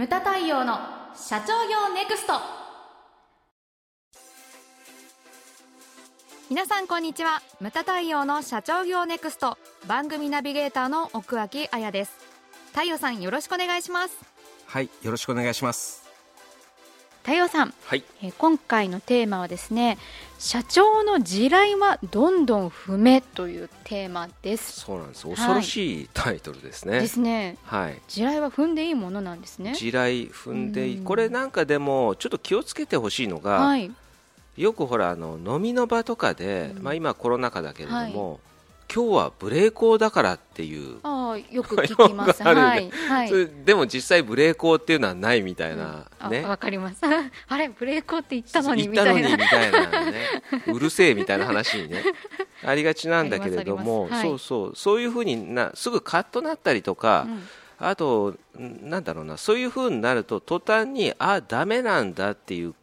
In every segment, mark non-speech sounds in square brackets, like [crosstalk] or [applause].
ムタ太陽の社長業ネクスト。皆さんこんにちは。ムタ太陽の社長業ネクスト。番組ナビゲーターの奥脇彩です。太陽さんよろしくお願いします。はいよろしくお願いします。太陽さん、はい。えー今回のテーマはですね社長の地雷はどんどん踏めというテーマです。そうなんです。恐ろしいタイトルですね。ですね。はい。地雷は踏んでいいものなんですね。地雷踏んでいうん。これなんかでもちょっと気をつけてほしいのが、はい。よくほらあの飲みの場とかで、うん。まあ、今コロナ禍だけれども、今日はブレーコーだからっていう、よく聞きます。はいはい。でも実際ブレーコーっていうのはないみたいな、うん。ねあわかります。[laughs] あれ？ブレーコーって言ったのに？みたいな。みたいなね。うるせえみたいな話にね。[laughs] ありがちなんだけれども、そうそう。そういうふうになすぐカッとなったりとか、うん。あとんなんだろうな。そういうふうになると途端にあダメなんだっていう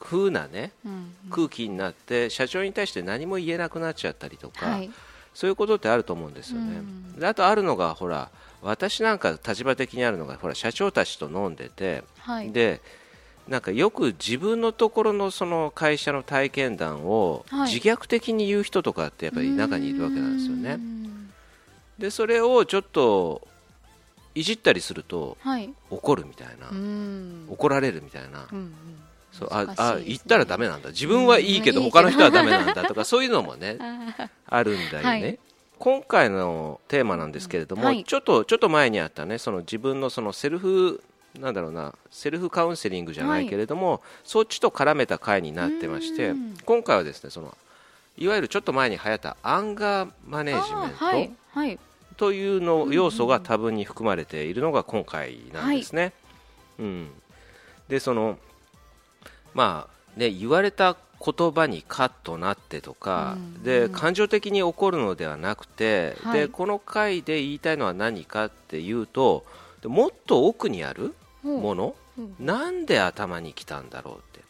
風なねうん。空気になって社長に対して何も言えなくなっちゃったりとか、はいそういうことってあると思うんですよね。うん。であとあるのがほら私なんか立場的にあるのがほら社長たちと飲んでて、はい。でなんかよく自分のところのその会社の体験談をはい。自虐的に言う人とかってやっぱり中にいるわけなんですようね。ん。でそれをちょっといじったりするとはい。怒るみたいな、うん。怒られるみたいな、そうあね。あ言ったらダメなんだ。自分はいいけどうん他の人はダメなんだとかそういうのもねあ [laughs] あるんだよね、はい。今回のテーマなんですけれども、はい。ちょっとちょっと前にあったねその自分のそのセルフなんだろうなセルフカウンセリングじゃないけれども、そっちと絡めた回になってましてうん。今回はですねそのいわゆるちょっと前に流行ったアンガーマネあージメント、はいはい。というの要素が多分に含まれているのが今回なんですね。うん、でそのまあね言われた言葉にカッとなってとか、うん。で感情的に怒るのではなくて、はい。でこの回で言いたいのは何かっていうとでもっと奥にあるもの、うん。なんで頭に来たんだろうって。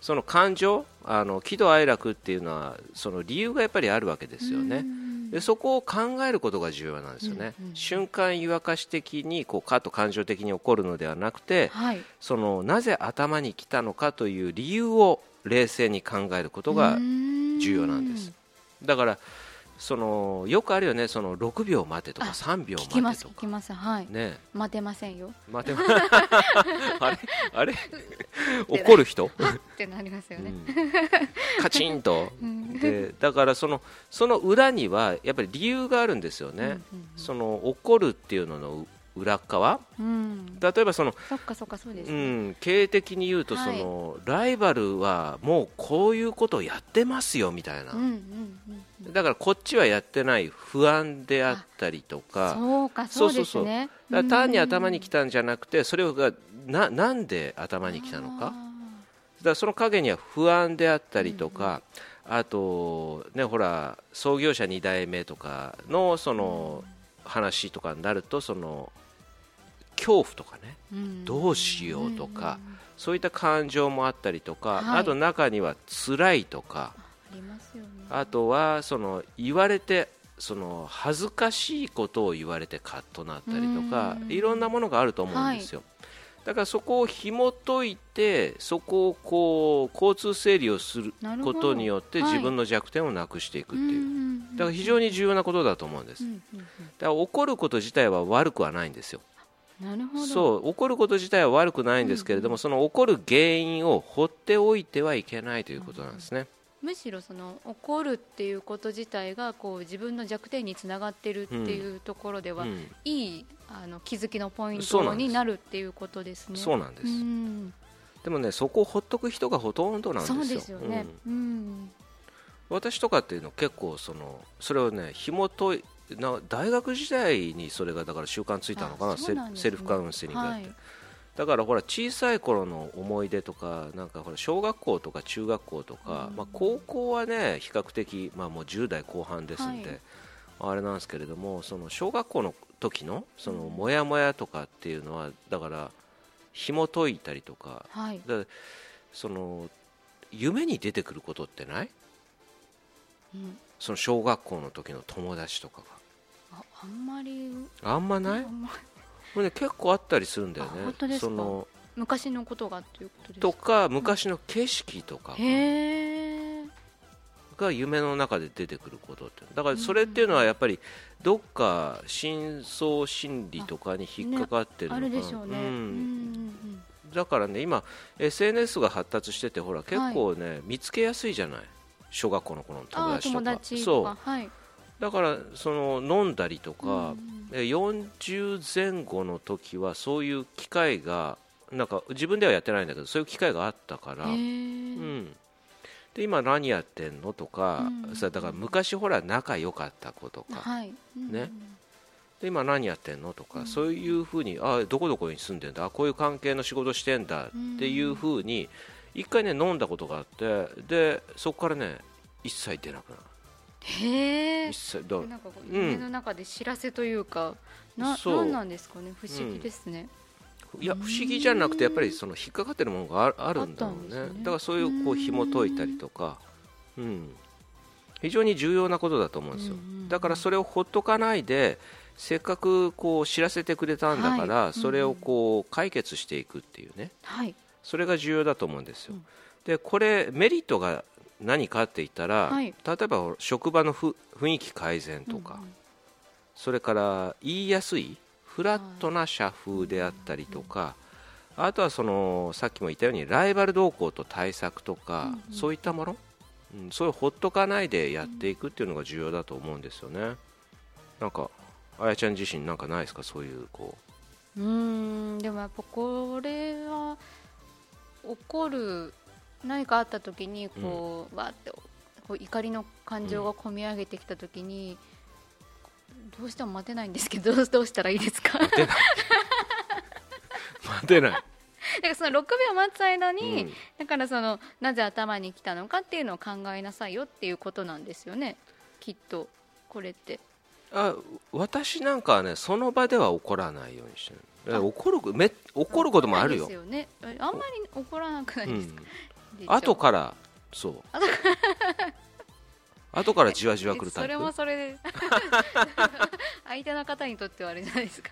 その感情あの喜怒哀楽っていうのはその理由がやっぱりあるわけですよね。うんでそこを考えることが重要なんですよね、うんうん瞬間湯沸かし的にこうカッと感情的に起こるのではなくてはい。そのなぜ頭に来たのかという理由を冷静に考えることが重要なんです。だからそのよくあるよねその6秒待てとかあ3秒待てとか。す聞きます。はい。ね。待てませんよ。待て [laughs] あれ？あれ？[laughs] 怒る人、[laughs] ってなりますよね。うん。カチンと。うんで [laughs] だからそのその裏にはやっぱり理由があるんですよね、その怒るっていうのの裏側。うん。うん例えばその、そっかそっかそうですうねん、経営的に言うとはい。その、ライバルはもうこういうことをやってますよみたいな、うんうんうんだからこっちはやってない不安であったりとか。そうかそうですね。単に頭にき来たんじゃなくてそれがななんで頭に来たのか。だからその陰には不安であったりとか、あと、ね、ほら創業者2代目とかのその話とかになるとその恐怖とかねどうしようとかそういった感情もあったりとか、はい。あと中には辛いとかありますよね。あとはその言われてその恥ずかしいことを言われてカッとなったりとかうん。いろんなものがあると思うんですよ、だからそこを紐解いてそこをこう交通整理をすることによってはい。自分の弱点をなくしていくっていう、うんだから非常に重要なことだと思うんです、うんうんだから怒ること自体は悪くはないんですよ。うんなるほど。そう。怒ること自体は悪くないんですけれども、その怒る原因を放っておいてはいけないということなんですね、むしろその怒るっていうこと自体がこう自分の弱点につながってるっていうところでは、うん。いいあの気づきのポイントになるっていうことですね。そうなんです、うん。でもねそこをほっとく人がほとんどなんですよ。そうですよね。うん。私とかっていうのは結構そのそれをね紐解いな大学時代にそれがだから習慣ついたのかなね。セルフカウンセリングだって、はいだからほら小さい頃の思い出とかなんかほら小学校とか中学校とか、うん。まあ、高校はね比較的、まあ、もう10代後半ですんで、はい。あれなんですけれどもその小学校の時のそのモヤモヤとかっていうのはだから紐解いたりとかはい。だその夢に出てくることってない？うん。その小学校の時の友達とかああんまりがあんまない？あんまこれね結構あったりするんだよね。あ本当ですか？その昔のことがということですとか昔の景色とか。が夢の中で出てくることってだからそれっていうのはやっぱりどっか深層心理とかに引っかかってるのかな。あるでしょうね、ううんだからね今 SNS が発達しててほら結構ね、見つけやすいじゃない？小学校の頃の友達とか。友達とそう。かはいだからその飲んだりとか、うんうんえ40前後の時はそういう機会がなんか自分ではやってないんだけどそういう機会があったから、うん、で今何やってんのとか、うんさだから昔ほら仲良かった子とか、はい。うんね。で今何やってんのとか、うんそういうふうにあどこどこに住んでんだあこういう関係の仕事してんだっていうふうに一回ね飲んだことがあってでそこからね一切出なくなるへえなんか夢の中で知らせというか、う。なんなんですかね？不思議ですね、いや不思議じゃなくてやっぱりその引っかかってるものがああるんだろうね。ね。だからそういうこう紐解いたりとか、うん、非常に重要なことだと思うんですよ、うんうんうん。だからそれをほっとかないでせっかくこう知らせてくれたんだから、はい。それをこう解決していくっていうね。はい。それが重要だと思うんですよ、うん。でこれメリットが何かって言ったら、はい。例えば職場のふ雰囲気改善とか、うんうん。それから言いやすいフラットな社風であったりとか、あとはそのさっきも言ったようにライバル動向と対策とか、うんうん。そういったもの、うん、それをほっとかないでやっていくっていうのが重要だと思うんですよね。なんかあやちゃん自身なんかないですか？そういうこうーんでもやっぱこれは怒る何かあった時にこう、わーってこう怒りの感情が込み上げてきた時に、どうしても待てないんですけど [laughs] どうしたらいいですか？だかう待てない、らその6秒待つ間うに、ん。だからそのなぜ頭に来たのかっていうのを考えなさいよっていうことなんですよね。きっとこれって。あ私なんかはねその場では怒らないようにしてる。怒るめ怒ることもあるよ。ですよね。えあんまり怒らなくないですか、うん後からそう。[laughs] 後からじわじわくるタイプ。それもそれで。[laughs] 相手の方にとってはあれじゃないですか。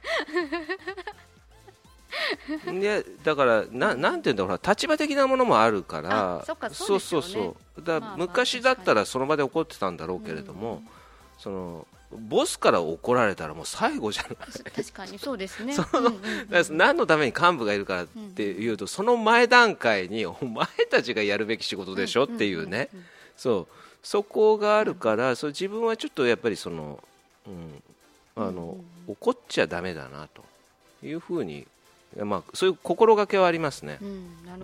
で [laughs] だからななんていうんだろうほら立場的なものもあるから。あそうそうそうだ昔だったらその場で怒ってたんだろうけれども、そのボスから怒られたらもう最後じゃない？確かにそうですね。そうんうんうん何のために幹部がいるからっていうと、その前段階にお前たちがやるべき仕事でしょっていうね、んんんそう。そこがあるから、そう自分はちょっとやっぱりその、うんあのうんうん怒っちゃだめだなというふうに、まあ、そういう心がけはありますね。うんなる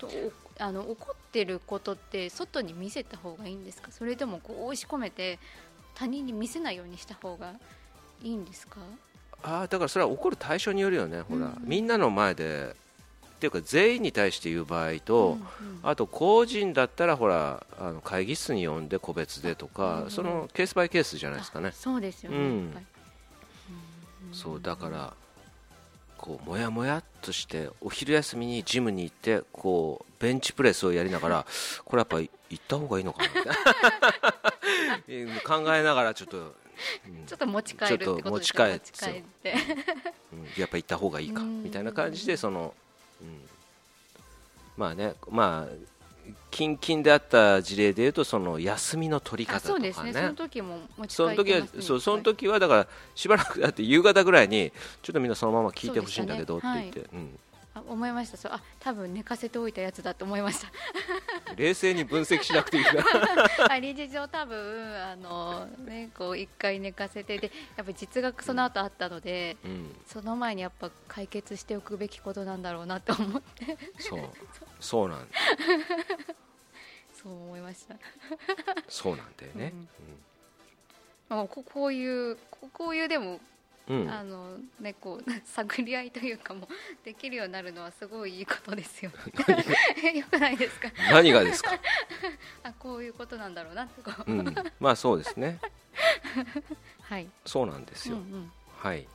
ほど、あの怒ってることって外に見せた方がいいんですか？それともこう押し込めて他人に見せないようにした方がいいんですか？あーだからそれは怒る対象によるよね、ほら。うんみんなの前で。っていうか全員に対して言う場合と、うんうんあと個人だったらほらあの会議室に呼んで個別でとか、うんそのケースバイケースじゃないですかね。あ。そうですよね、うん。そうだからこうもやもやっとしてお昼休みにジムに行ってこうベンチプレスをやりながらこれやっぱ行った方がいいのかな [laughs] 考えながらちょっと、うん。ちょっと持ち帰るってこと持ち帰って帰って。うん。やっぱ行った方がいいか。うん。みたいな感じでその、うん。まあねまあ近々であった事例でいうとその休みの取りあ方とかね。そね。その時も持ち帰ってね。そうその時はだからしばらくだって夕方ぐらいにちょっとみんなそのまま聞いてほしいんだけどって言って、うんあ思いました。そうあ多分寝かせておいたやつだと思いました。冷静に分析しなくていいから [laughs] あ理事長多分あのねこう一回寝かせてでやっぱり実学その後あったので、うん。その前にやっぱ解決しておくべきことなんだろうなと思って。そう。[laughs] そうなんそう思いました、そうなんだよね。まあ、ここういうここういうでも、あのねこう探り合いというかもできるようになるのはすごいいいことですよ。[laughs] よくないですか？何がですか、[laughs] あこういうことなんだろうなってこう、うん、まあそうですね。[laughs] はい、そうなんですよ、うんうん。はい。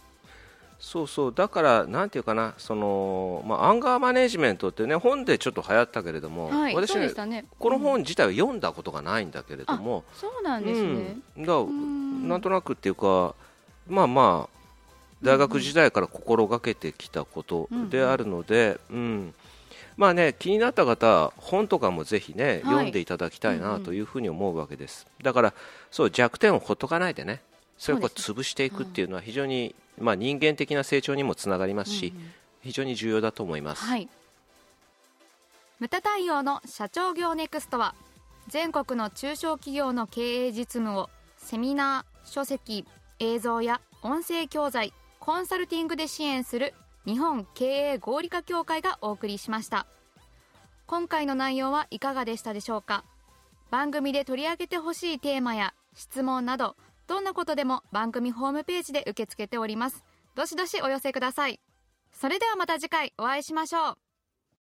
そうそう。だからなんていうかなその、まあ、アンガーマネジメントってね本でちょっと流行ったけれども、はい、私ねね。このうん本自体は読んだことがないんだけれども、そうなんですね、うん、だなんとなくっていうかまあまあ大学時代から心がけてきたことであるので、うん、うんまあね、気になった方本とかもぜひね、はい、読んでいただきたいなというふうに思うわけです、だからそう弱点をほっとかないでね。それを潰していくっていうのは非常に、まあ、人間的な成長にもつながりますし、うんうん、非常に重要だと思います、はい、無駄対応の社長業ネクストは全国の中小企業の経営実務をセミナー書籍映像や音声教材コンサルティングで支援する日本経営合理化協会がお送りしました。今回の内容はいかがでしたでしょうか？番組で取り上げてほしいテーマや質問などどんなことでも番組ホームページで受け付けております。どしどしお寄せください。それではまた次回お会いしましょう。